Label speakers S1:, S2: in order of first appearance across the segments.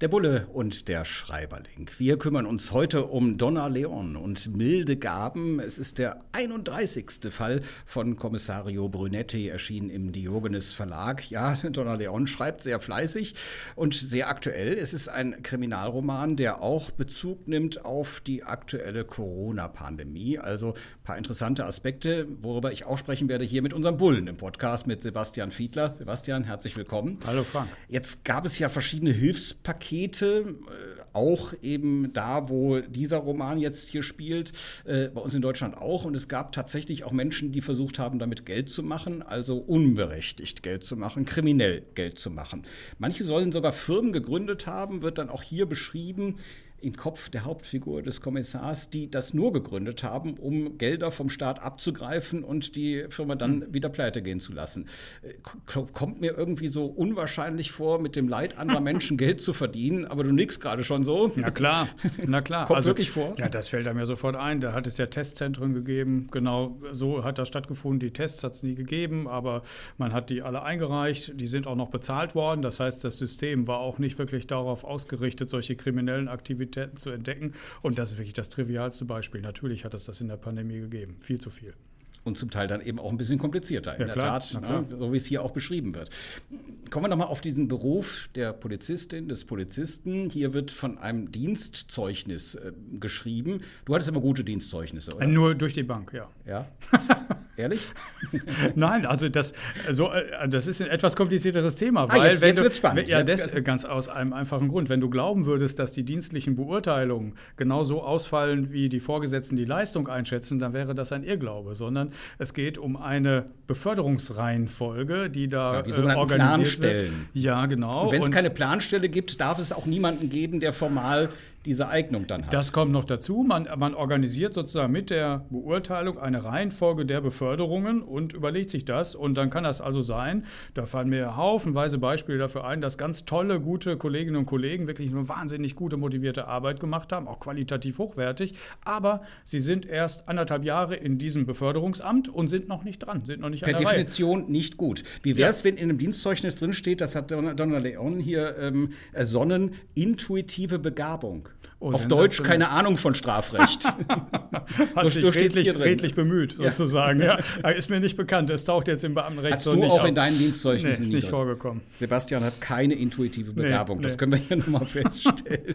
S1: Der Bulle und der Schreiberling. Wir kümmern uns heute um Donna Leon und milde Gaben. Es ist der 31. Fall von Kommissario Brunetti, erschienen im Diogenes Verlag. Ja, Donna Leon schreibt sehr fleißig und sehr aktuell. Es ist ein Kriminalroman, der auch Bezug nimmt auf die aktuelle Corona-Pandemie. Also ein paar interessante Aspekte, worüber ich auch sprechen werde hier mit unserem Bullen im Podcast mit Sebastian Fiedler. Sebastian, herzlich willkommen.
S2: Hallo Frank.
S1: Jetzt gab es ja verschiedene Hilfspakete Pakete, äh, auch eben da, wo dieser Roman jetzt hier spielt, äh, bei uns in Deutschland auch. Und es gab tatsächlich auch Menschen, die versucht haben, damit Geld zu machen, also unberechtigt Geld zu machen, kriminell Geld zu machen. Manche sollen sogar Firmen gegründet haben, wird dann auch hier beschrieben im Kopf der Hauptfigur des Kommissars, die das nur gegründet haben, um Gelder vom Staat abzugreifen und die Firma dann mhm. wieder pleite gehen zu lassen. Äh, kommt mir irgendwie so unwahrscheinlich vor, mit dem Leid anderer Menschen Geld zu verdienen, aber du nix gerade schon so.
S2: Na klar, na klar.
S1: Kommt also, wirklich vor?
S2: Ja, das fällt ja sofort ein. Da hat es ja Testzentren gegeben. Genau so hat das stattgefunden. Die Tests hat es nie gegeben, aber man hat die alle eingereicht. Die sind auch noch bezahlt worden. Das heißt, das System war auch nicht wirklich darauf ausgerichtet, solche kriminellen Aktivitäten Aktivitäten zu entdecken. Und das ist wirklich das trivialste Beispiel. Natürlich hat es das in der Pandemie gegeben. Viel zu viel
S1: und zum Teil dann eben auch ein bisschen komplizierter, in ja, der klar, Tat, ne, so wie es hier auch beschrieben wird. Kommen wir nochmal auf diesen Beruf der Polizistin, des Polizisten. Hier wird von einem Dienstzeugnis äh, geschrieben. Du hattest immer gute Dienstzeugnisse, oder?
S2: Nur durch die Bank, ja.
S1: Ja? Ehrlich?
S2: Nein, also das, so, äh, das ist ein etwas komplizierteres Thema. Ah, weil, ah,
S1: jetzt, jetzt wird spannend.
S2: Ja, das, ganz aus einem einfachen Grund. Wenn du glauben würdest, dass die dienstlichen Beurteilungen genauso ausfallen, wie die Vorgesetzten die Leistung einschätzen, dann wäre das ein Irrglaube. Sondern es geht um eine Beförderungsreihenfolge, die da ja,
S1: die äh, organisiert Planstellen. wird.
S2: Ja, genau.
S1: Wenn es keine Planstelle gibt, darf es auch niemanden geben, der formal diese Eignung dann hat.
S2: Das kommt noch dazu. Man, man organisiert sozusagen mit der Beurteilung eine Reihenfolge der Beförderungen und überlegt sich das. Und dann kann das also sein, da fallen mir haufenweise Beispiele dafür ein, dass ganz tolle, gute Kolleginnen und Kollegen wirklich eine wahnsinnig gute, motivierte Arbeit gemacht haben, auch qualitativ hochwertig. Aber sie sind erst anderthalb Jahre in diesem Beförderungsamt und sind noch nicht dran, sind noch nicht
S1: per an der Definition Reihe. nicht gut. Wie wäre es, ja. wenn in einem Dienstzeugnis drinsteht, das hat Donna Leon hier ähm, ersonnen, intuitive Begabung? Oh, Auf Deutsch keine Ahnung von Strafrecht.
S2: Hat sich redlich, redlich, bemüht, sozusagen. Ja. ja. Ist mir nicht bekannt. Das taucht jetzt im Beamtenrecht
S1: Hast
S2: so
S1: du auch
S2: auf.
S1: in deinen Dienstzeugnissen
S2: nee, ist nicht vorgekommen.
S1: Sebastian hat keine intuitive Begabung. Nee, das können wir hier nochmal feststellen.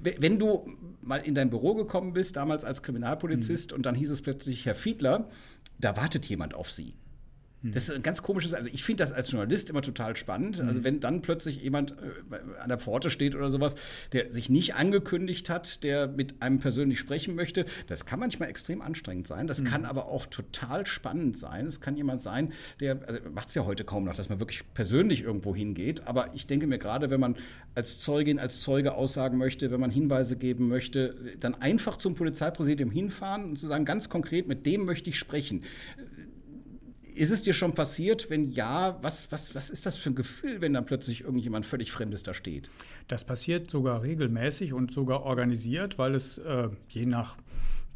S1: Wenn du mal in dein Büro gekommen bist, damals als Kriminalpolizist, mhm. und dann hieß es plötzlich, Herr Fiedler, da wartet jemand auf Sie. Hm. Das ist ein ganz komisches, also ich finde das als Journalist immer total spannend. Also hm. wenn dann plötzlich jemand äh, an der Pforte steht oder sowas, der sich nicht angekündigt hat, der mit einem persönlich sprechen möchte, das kann manchmal extrem anstrengend sein. Das mhm. kann aber auch total spannend sein. Es kann jemand sein, der, also macht es ja heute kaum noch, dass man wirklich persönlich irgendwo hingeht. Aber ich denke mir gerade, wenn man als Zeugin, als Zeuge aussagen möchte, wenn man Hinweise geben möchte, dann einfach zum Polizeipräsidium hinfahren und zu sagen, ganz konkret, mit dem möchte ich sprechen ist es dir schon passiert? Wenn ja, was, was, was ist das für ein Gefühl, wenn dann plötzlich irgendjemand völlig Fremdes da steht?
S2: Das passiert sogar regelmäßig und sogar organisiert, weil es äh, je nach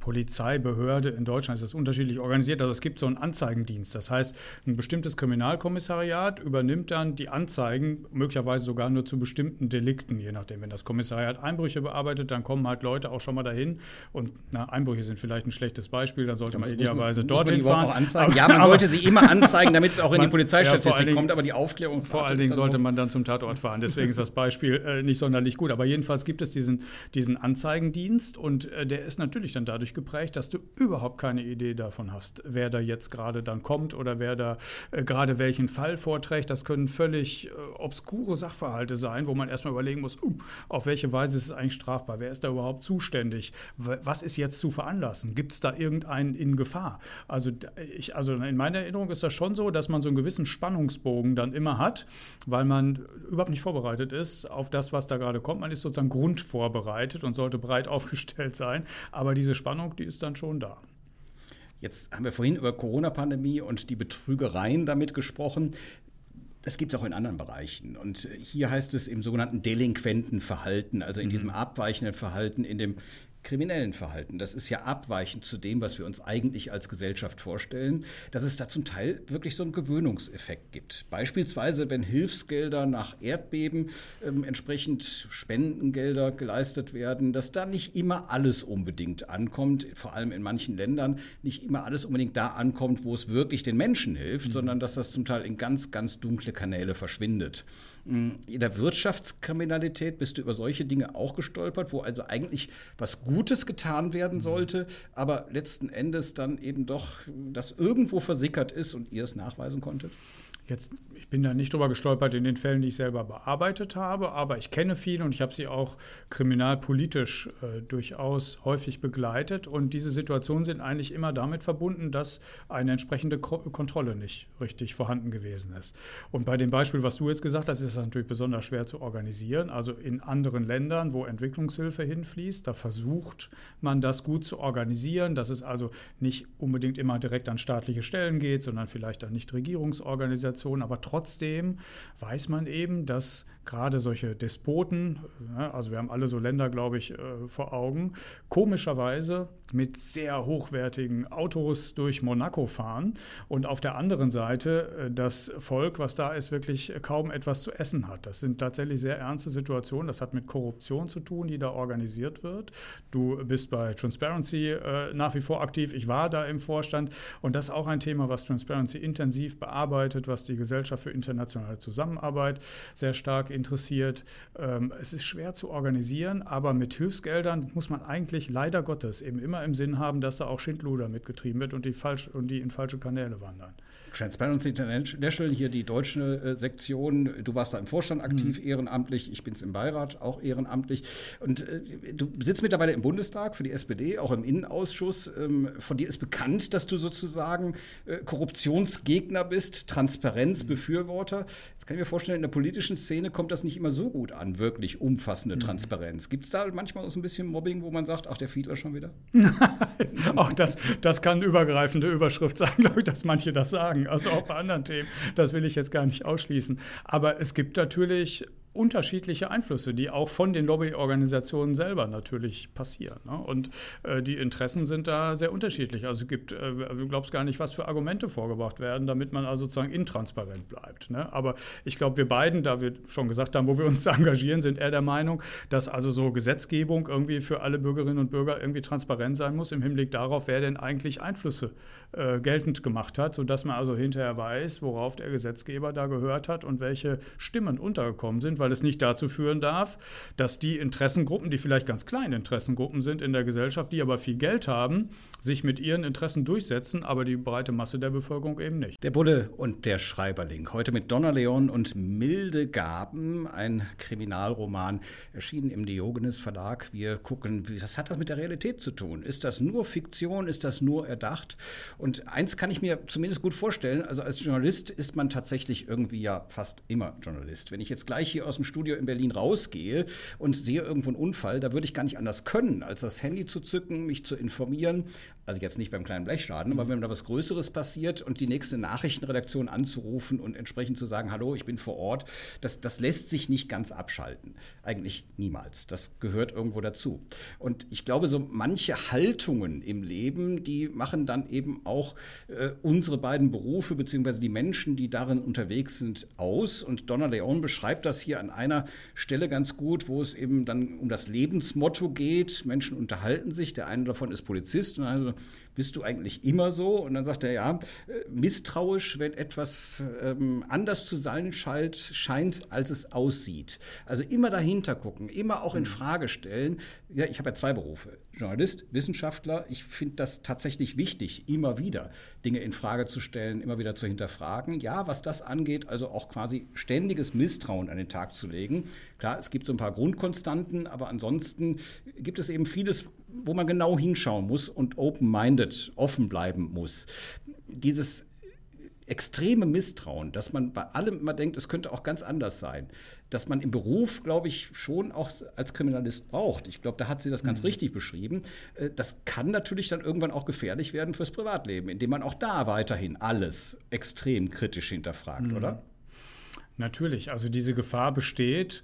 S2: Polizeibehörde in Deutschland ist das unterschiedlich organisiert. Also es gibt so einen Anzeigendienst. Das heißt, ein bestimmtes Kriminalkommissariat übernimmt dann die Anzeigen, möglicherweise sogar nur zu bestimmten Delikten, je nachdem. Wenn das Kommissariat Einbrüche bearbeitet, dann kommen halt Leute auch schon mal dahin. Und na, Einbrüche sind vielleicht ein schlechtes Beispiel, da sollte man idealerweise dorthin fahren.
S1: Auch anzeigen? ja, man sollte sie immer anzeigen, damit es auch in man, die Polizeistatistik ja, kommt, aber die Aufklärung
S2: Vor allen Dingen sollte man dann zum Tatort fahren. Deswegen ist das Beispiel äh, nicht sonderlich gut. Aber jedenfalls gibt es diesen, diesen Anzeigendienst und äh, der ist natürlich dann dadurch dadurch geprägt, dass du überhaupt keine Idee davon hast, wer da jetzt gerade dann kommt oder wer da äh, gerade welchen Fall vorträgt. Das können völlig äh, obskure Sachverhalte sein, wo man erstmal überlegen muss, uh, auf welche Weise ist es eigentlich strafbar? Wer ist da überhaupt zuständig? Was ist jetzt zu veranlassen? Gibt es da irgendeinen in Gefahr? Also, ich, also in meiner Erinnerung ist das schon so, dass man so einen gewissen Spannungsbogen dann immer hat, weil man überhaupt nicht vorbereitet ist auf das, was da gerade kommt. Man ist sozusagen grundvorbereitet und sollte breit aufgestellt sein. Aber diese Spannung Spannung, die ist dann schon da.
S1: Jetzt haben wir vorhin über Corona-Pandemie und die Betrügereien damit gesprochen. Das gibt es auch in anderen Bereichen. Und hier heißt es im sogenannten delinquenten Verhalten, also in diesem mhm. abweichenden Verhalten, in dem kriminellen Verhalten. Das ist ja abweichend zu dem, was wir uns eigentlich als Gesellschaft vorstellen, dass es da zum Teil wirklich so einen Gewöhnungseffekt gibt. Beispielsweise, wenn Hilfsgelder nach Erdbeben ähm, entsprechend Spendengelder geleistet werden, dass da nicht immer alles unbedingt ankommt, vor allem in manchen Ländern nicht immer alles unbedingt da ankommt, wo es wirklich den Menschen hilft, mhm. sondern dass das zum Teil in ganz, ganz dunkle Kanäle verschwindet. In der Wirtschaftskriminalität bist du über solche Dinge auch gestolpert, wo also eigentlich was Gutes getan werden mhm. sollte, aber letzten Endes dann eben doch das irgendwo versickert ist und ihr es nachweisen konntet?
S2: Jetzt, ich bin da nicht drüber gestolpert in den Fällen, die ich selber bearbeitet habe, aber ich kenne viele und ich habe sie auch kriminalpolitisch äh, durchaus häufig begleitet. Und diese Situationen sind eigentlich immer damit verbunden, dass eine entsprechende Ko Kontrolle nicht richtig vorhanden gewesen ist. Und bei dem Beispiel, was du jetzt gesagt hast, ist das natürlich besonders schwer zu organisieren. Also in anderen Ländern, wo Entwicklungshilfe hinfließt, da versucht man das gut zu organisieren, dass es also nicht unbedingt immer direkt an staatliche Stellen geht, sondern vielleicht an Nichtregierungsorganisationen Organisation, aber trotzdem weiß man eben, dass gerade solche Despoten, also wir haben alle so Länder, glaube ich, äh, vor Augen, komischerweise mit sehr hochwertigen Autos durch Monaco fahren und auf der anderen Seite äh, das Volk, was da ist, wirklich kaum etwas zu essen hat. Das sind tatsächlich sehr ernste Situationen. Das hat mit Korruption zu tun, die da organisiert wird. Du bist bei Transparency äh, nach wie vor aktiv. Ich war da im Vorstand und das ist auch ein Thema, was Transparency intensiv bearbeitet, was die Gesellschaft für internationale Zusammenarbeit sehr stark interessiert. Ähm, es ist schwer zu organisieren, aber mit Hilfsgeldern muss man eigentlich leider Gottes eben immer im Sinn haben, dass da auch Schindluder mitgetrieben wird und die, falsch, und die in falsche Kanäle wandern.
S1: Transparency International, hier die deutsche äh, Sektion. Du warst da im Vorstand aktiv, mhm. ehrenamtlich. Ich bin es im Beirat, auch ehrenamtlich. Und äh, du sitzt mittlerweile im Bundestag für die SPD, auch im Innenausschuss. Ähm, von dir ist bekannt, dass du sozusagen äh, Korruptionsgegner bist, Transparenzbefürworter. Jetzt kann ich mir vorstellen, in der politischen Szene kommt das nicht immer so gut an, wirklich umfassende mhm. Transparenz. Gibt es da manchmal so ein bisschen Mobbing, wo man sagt, ach, der Fiedler schon wieder?
S2: auch das, das kann übergreifende Überschrift sein, glaube ich, dass manche das sagen, also auch bei anderen Themen. Das will ich jetzt gar nicht ausschließen. Aber es gibt natürlich unterschiedliche Einflüsse, die auch von den Lobbyorganisationen selber natürlich passieren. Ne? Und äh, die Interessen sind da sehr unterschiedlich. Also gibt, äh, du glaubst gar nicht, was für Argumente vorgebracht werden, damit man also sozusagen intransparent bleibt. Ne? Aber ich glaube, wir beiden, da wir schon gesagt haben, wo wir uns engagieren, sind eher der Meinung, dass also so Gesetzgebung irgendwie für alle Bürgerinnen und Bürger irgendwie transparent sein muss im Hinblick darauf, wer denn eigentlich Einflüsse äh, geltend gemacht hat, sodass man also hinterher weiß, worauf der Gesetzgeber da gehört hat und welche Stimmen untergekommen sind weil es nicht dazu führen darf, dass die Interessengruppen, die vielleicht ganz kleine Interessengruppen sind in der Gesellschaft, die aber viel Geld haben, sich mit ihren Interessen durchsetzen, aber die breite Masse der Bevölkerung eben nicht.
S1: Der Bulle und der Schreiberling. Heute mit Donna Leon und Milde Gaben, ein Kriminalroman, erschienen im Diogenes Verlag. Wir gucken, was hat das mit der Realität zu tun? Ist das nur Fiktion? Ist das nur erdacht? Und eins kann ich mir zumindest gut vorstellen, also als Journalist ist man tatsächlich irgendwie ja fast immer Journalist. Wenn ich jetzt gleich hier aus dem Studio in Berlin rausgehe und sehe irgendwo einen Unfall, da würde ich gar nicht anders können, als das Handy zu zücken, mich zu informieren. Also jetzt nicht beim kleinen Blechschaden, aber wenn da was Größeres passiert und die nächste Nachrichtenredaktion anzurufen und entsprechend zu sagen, hallo, ich bin vor Ort, das, das lässt sich nicht ganz abschalten. Eigentlich niemals. Das gehört irgendwo dazu. Und ich glaube, so manche Haltungen im Leben, die machen dann eben auch äh, unsere beiden Berufe beziehungsweise die Menschen, die darin unterwegs sind, aus. Und Donna Leon beschreibt das hier an einer Stelle ganz gut, wo es eben dann um das Lebensmotto geht. Menschen unterhalten sich, der eine davon ist Polizist und also bist du eigentlich immer so? Und dann sagt er, ja, äh, misstrauisch, wenn etwas ähm, anders zu sein scheint, scheint, als es aussieht. Also immer dahinter gucken, immer auch in mhm. Frage stellen. Ja, ich habe ja zwei Berufe, Journalist, Wissenschaftler. Ich finde das tatsächlich wichtig, immer wieder Dinge in Frage zu stellen, immer wieder zu hinterfragen. Ja, was das angeht, also auch quasi ständiges Misstrauen an den Tag zu legen. Klar, es gibt so ein paar Grundkonstanten, aber ansonsten gibt es eben vieles, wo man genau hinschauen muss und open-minded, offen bleiben muss. Dieses extreme Misstrauen, dass man bei allem immer denkt, es könnte auch ganz anders sein, dass man im Beruf, glaube ich, schon auch als Kriminalist braucht. Ich glaube, da hat sie das ganz mhm. richtig beschrieben. Äh, das kann natürlich dann irgendwann auch gefährlich werden fürs Privatleben, indem man auch da weiterhin alles extrem kritisch hinterfragt, mhm. oder?
S2: Natürlich, also diese Gefahr besteht.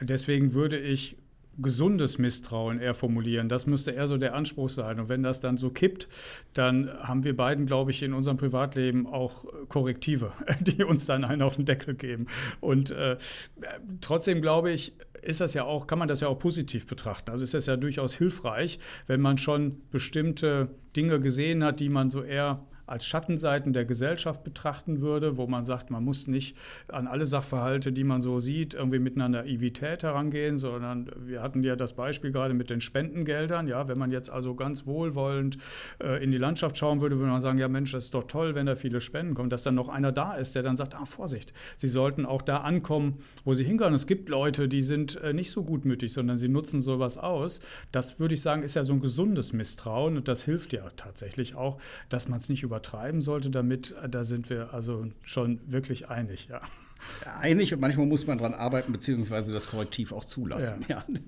S2: Deswegen würde ich gesundes Misstrauen eher formulieren. Das müsste eher so der Anspruch sein. Und wenn das dann so kippt, dann haben wir beiden, glaube ich, in unserem Privatleben auch Korrektive, die uns dann einen auf den Deckel geben. Und äh, trotzdem glaube ich, ist das ja auch, kann man das ja auch positiv betrachten. Also ist das ja durchaus hilfreich, wenn man schon bestimmte Dinge gesehen hat, die man so eher als Schattenseiten der Gesellschaft betrachten würde, wo man sagt, man muss nicht an alle Sachverhalte, die man so sieht, irgendwie mit einer Naivität herangehen, sondern wir hatten ja das Beispiel gerade mit den Spendengeldern. Ja, wenn man jetzt also ganz wohlwollend äh, in die Landschaft schauen würde, würde man sagen, ja Mensch, das ist doch toll, wenn da viele Spenden kommen, dass dann noch einer da ist, der dann sagt, ah, Vorsicht, Sie sollten auch da ankommen, wo Sie hinkommen. Es gibt Leute, die sind äh, nicht so gutmütig, sondern sie nutzen sowas aus. Das würde ich sagen, ist ja so ein gesundes Misstrauen und das hilft ja tatsächlich auch, dass man es nicht über übertreiben sollte damit, äh, da sind wir also schon wirklich einig, ja.
S1: Einig und manchmal muss man daran arbeiten, beziehungsweise das Korrektiv auch zulassen. Ja. ja.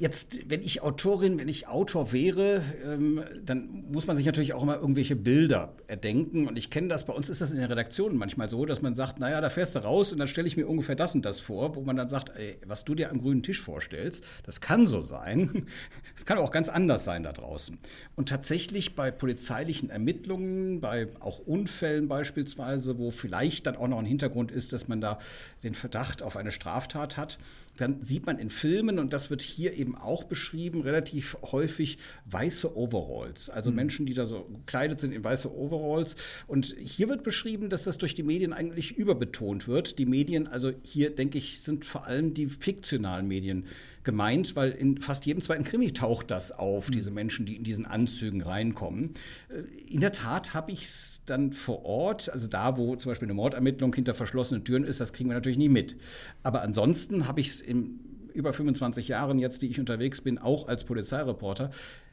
S1: Jetzt, wenn ich Autorin, wenn ich Autor wäre, ähm, dann muss man sich natürlich auch immer irgendwelche Bilder erdenken. Und ich kenne das, bei uns ist das in der Redaktion manchmal so, dass man sagt, naja, da fährst du raus und dann stelle ich mir ungefähr das und das vor, wo man dann sagt, ey, was du dir am grünen Tisch vorstellst, das kann so sein. Es kann auch ganz anders sein da draußen. Und tatsächlich bei polizeilichen Ermittlungen, bei auch Unfällen beispielsweise, wo vielleicht dann auch noch ein Hintergrund ist, dass man da den Verdacht auf eine Straftat hat, dann sieht man in Filmen, und das wird hier eben auch beschrieben, relativ häufig weiße Overalls. Also mhm. Menschen, die da so gekleidet sind in weiße Overalls. Und hier wird beschrieben, dass das durch die Medien eigentlich überbetont wird. Die Medien, also hier denke ich, sind vor allem die fiktionalen Medien gemeint, weil in fast jedem zweiten Krimi taucht das auf, mhm. diese Menschen, die in diesen Anzügen reinkommen. Äh, in der Tat habe ich es dann vor Ort, also da, wo zum Beispiel eine Mordermittlung hinter verschlossenen Türen ist, das kriegen wir natürlich nie mit. Aber ansonsten habe ich es in über 25 Jahren jetzt, die ich unterwegs bin, auch als Polizeireporter,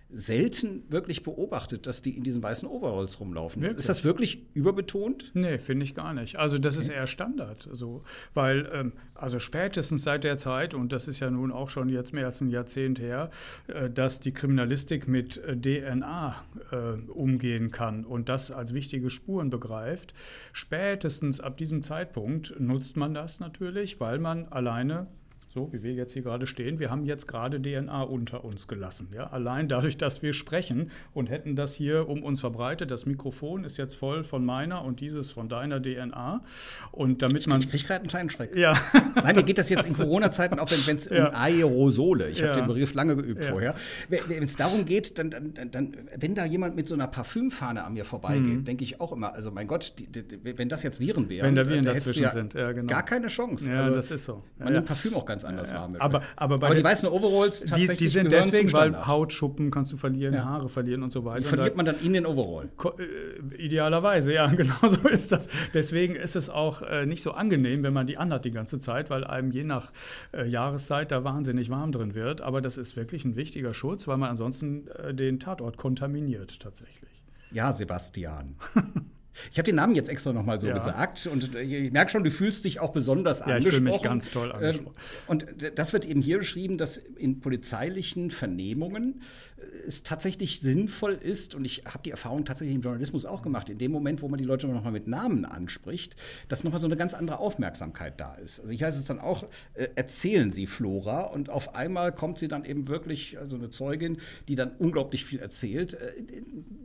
S1: selten wirklich beobachtet, dass die in diesen weißen Overalls rumlaufen. Wirklich? Ist das wirklich überbetont?
S2: Nee, finde ich gar nicht. Also das okay. ist eher Standard. So, weil, ähm, also spätestens seit der Zeit, und das ist ja nun auch schon jetzt mehr als ein Jahrzehnt her, äh, dass die Kriminalistik mit äh, DNA äh, umgehen kann und das als wichtige Spuren begreift, spätestens ab diesem Zeitpunkt nutzt man das natürlich, weil man alleine so wie wir jetzt hier gerade stehen, wir haben jetzt gerade DNA unter uns gelassen. Ja? Allein dadurch, dass wir sprechen und hätten das hier um uns verbreitet, das Mikrofon ist jetzt voll von meiner und dieses von deiner DNA. Und damit man.
S1: Ich kriege gerade einen kleinen Schreck.
S2: Ja.
S1: Nein, mir geht das jetzt in Corona-Zeiten auch, wenn es ja. um Aerosole, ich ja. habe den Begriff lange geübt ja. vorher, wenn es darum geht, dann, dann, dann, wenn da jemand mit so einer Parfümfahne an mir vorbeigeht, mhm. denke ich auch immer, also mein Gott, die, die, wenn das jetzt Viren wären,
S2: wenn da Viren dazwischen sind, ja,
S1: genau. gar keine Chance.
S2: Ja, also, das ist so.
S1: Man nimmt Parfüm auch ganz anders ja,
S2: warm. Aber, aber,
S1: aber die weißen Overalls
S2: tatsächlich die, die sind deswegen, weil Hautschuppen kannst du verlieren, ja. Haare verlieren und so weiter. Die
S1: verliert man dann in den Overall?
S2: Äh, idealerweise, ja, genau so ist das. Deswegen ist es auch äh, nicht so angenehm, wenn man die anhat die ganze Zeit, weil einem je nach äh, Jahreszeit da wahnsinnig warm drin wird. Aber das ist wirklich ein wichtiger Schutz, weil man ansonsten äh, den Tatort kontaminiert tatsächlich.
S1: Ja, Sebastian. Ich habe den Namen jetzt extra nochmal so ja. gesagt und ich merke schon, du fühlst dich auch besonders ja, angesprochen. Ich fühle mich
S2: ganz toll ähm, angesprochen.
S1: Und das wird eben hier beschrieben, dass in polizeilichen Vernehmungen äh, es tatsächlich sinnvoll ist, und ich habe die Erfahrung tatsächlich im Journalismus auch gemacht, in dem Moment, wo man die Leute nochmal mit Namen anspricht, dass nochmal so eine ganz andere Aufmerksamkeit da ist. Also ich heiße es dann auch, äh, erzählen Sie Flora und auf einmal kommt sie dann eben wirklich, also eine Zeugin, die dann unglaublich viel erzählt, äh,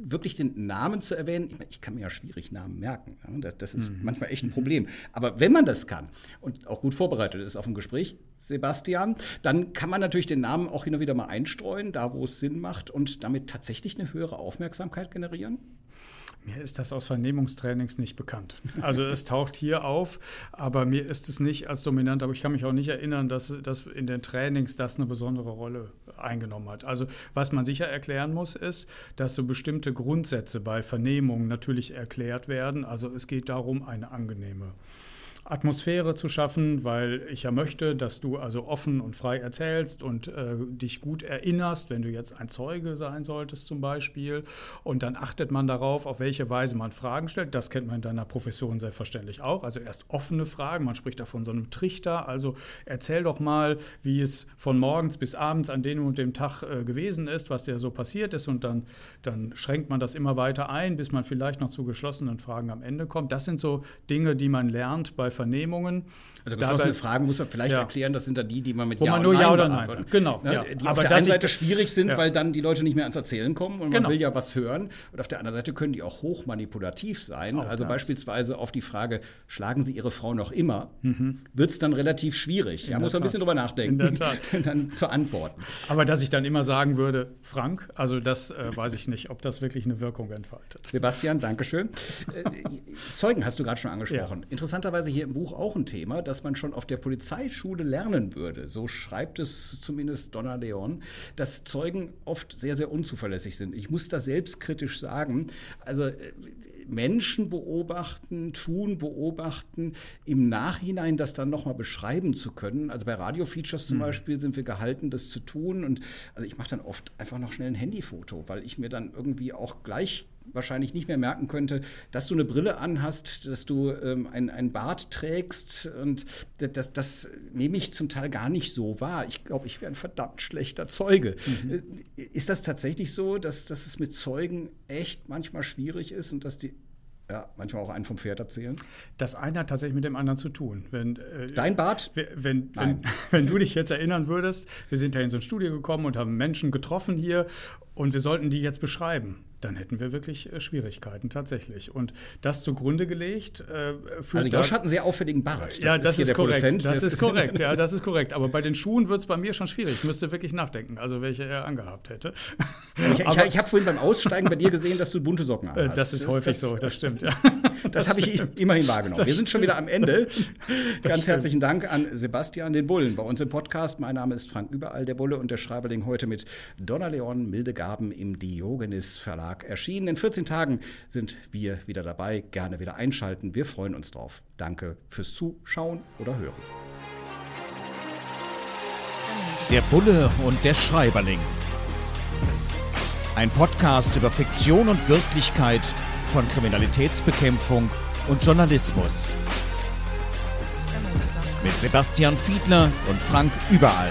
S1: wirklich den Namen zu erwähnen. Ich, meine, ich kann mir ja schwierig Namen merken. Das, das ist mhm. manchmal echt ein Problem. Aber wenn man das kann und auch gut vorbereitet ist auf ein Gespräch, Sebastian, dann kann man natürlich den Namen auch hin und wieder mal einstreuen, da wo es Sinn macht und damit tatsächlich eine höhere Aufmerksamkeit generieren.
S2: Mir ist das aus Vernehmungstrainings nicht bekannt. Also es taucht hier auf, aber mir ist es nicht als dominant, aber ich kann mich auch nicht erinnern, dass, dass in den Trainings das eine besondere Rolle eingenommen hat. Also was man sicher erklären muss, ist, dass so bestimmte Grundsätze bei Vernehmungen natürlich erklärt werden. Also es geht darum, eine angenehme Atmosphäre zu schaffen, weil ich ja möchte, dass du also offen und frei erzählst und äh, dich gut erinnerst, wenn du jetzt ein Zeuge sein solltest zum Beispiel. Und dann achtet man darauf, auf welche Weise man Fragen stellt. Das kennt man in deiner Profession selbstverständlich auch. Also erst offene Fragen, man spricht da von so einem Trichter. Also erzähl doch mal, wie es von morgens bis abends an dem und dem Tag äh, gewesen ist, was dir so passiert ist. Und dann, dann schränkt man das immer weiter ein, bis man vielleicht noch zu geschlossenen Fragen am Ende kommt. Das sind so Dinge, die man lernt bei Vernehmungen.
S1: Also geschlossene Dabei, Fragen muss man vielleicht ja. erklären, das sind da die, die man mit
S2: Wo
S1: Ja
S2: man nur Ja oder Nein sagt.
S1: Genau. Ne? Ja. Die Aber auf der einen Seite schwierig sind, weil dann die Leute nicht mehr ans Erzählen kommen und genau. man will ja was hören. Und auf der anderen Seite können die auch hochmanipulativ sein. Auch also beispielsweise auf die Frage, schlagen Sie Ihre Frau noch immer, mhm. wird es dann relativ schwierig. Ja, muss man ein bisschen drüber nachdenken. In der Tat. dann zu antworten.
S2: Aber dass ich dann immer sagen würde, Frank, also das äh, weiß ich nicht, ob das wirklich eine Wirkung entfaltet.
S1: Sebastian, Dankeschön. Äh, Zeugen hast du gerade schon angesprochen. Interessanterweise hier im Buch auch ein Thema, das man schon auf der Polizeischule lernen würde. So schreibt es zumindest Donna Leon, dass Zeugen oft sehr, sehr unzuverlässig sind. Ich muss das selbstkritisch sagen. Also äh, Menschen beobachten, tun, beobachten, im Nachhinein das dann nochmal beschreiben zu können. Also bei Radio-Features zum mhm. Beispiel sind wir gehalten, das zu tun. Und also ich mache dann oft einfach noch schnell ein Handyfoto, weil ich mir dann irgendwie auch gleich wahrscheinlich nicht mehr merken könnte, dass du eine Brille anhast, dass du ähm, ein, ein Bart trägst. Und das, das nehme ich zum Teil gar nicht so wahr. Ich glaube, ich wäre ein verdammt schlechter Zeuge. Mhm. Äh, ist das tatsächlich so, dass, dass es mit Zeugen echt manchmal schwierig ist und dass die ja, manchmal auch einen vom Pferd erzählen.
S2: Das eine hat tatsächlich mit dem anderen zu tun. Wenn,
S1: äh, Dein Bart?
S2: Wenn, wenn, wenn, du dich jetzt erinnern würdest, wir sind ja in so ein Studio gekommen und haben Menschen getroffen hier und wir sollten die jetzt beschreiben dann hätten wir wirklich äh, Schwierigkeiten tatsächlich. Und das zugrunde gelegt. Äh,
S1: also Josh hat einen sehr auffälligen Bart.
S2: Das ja, das ist, ist korrekt. Produzent. Das, ist korrekt, ja, das ist korrekt. Aber bei den Schuhen wird es bei mir schon schwierig. Ich müsste wirklich nachdenken, also welche er angehabt hätte.
S1: Ich, ich, ich habe vorhin beim Aussteigen bei dir gesehen, dass du bunte Socken
S2: äh, hast. Das ist häufig das, so, das stimmt, ja.
S1: Das, das habe ich immerhin wahrgenommen. Das wir sind schon wieder am Ende. Ganz herzlichen Dank an Sebastian den Bullen bei uns im Podcast. Mein Name ist Frank Überall, der Bulle und der Schreiberling heute mit Donna Leon, Milde Gaben im Diogenes Verlag erschienen. In 14 Tagen sind wir wieder dabei. Gerne wieder einschalten. Wir freuen uns drauf. Danke fürs Zuschauen oder Hören.
S3: Der Bulle und der Schreiberling. Ein Podcast über Fiktion und Wirklichkeit von Kriminalitätsbekämpfung und Journalismus. Mit Sebastian Fiedler und Frank Überall.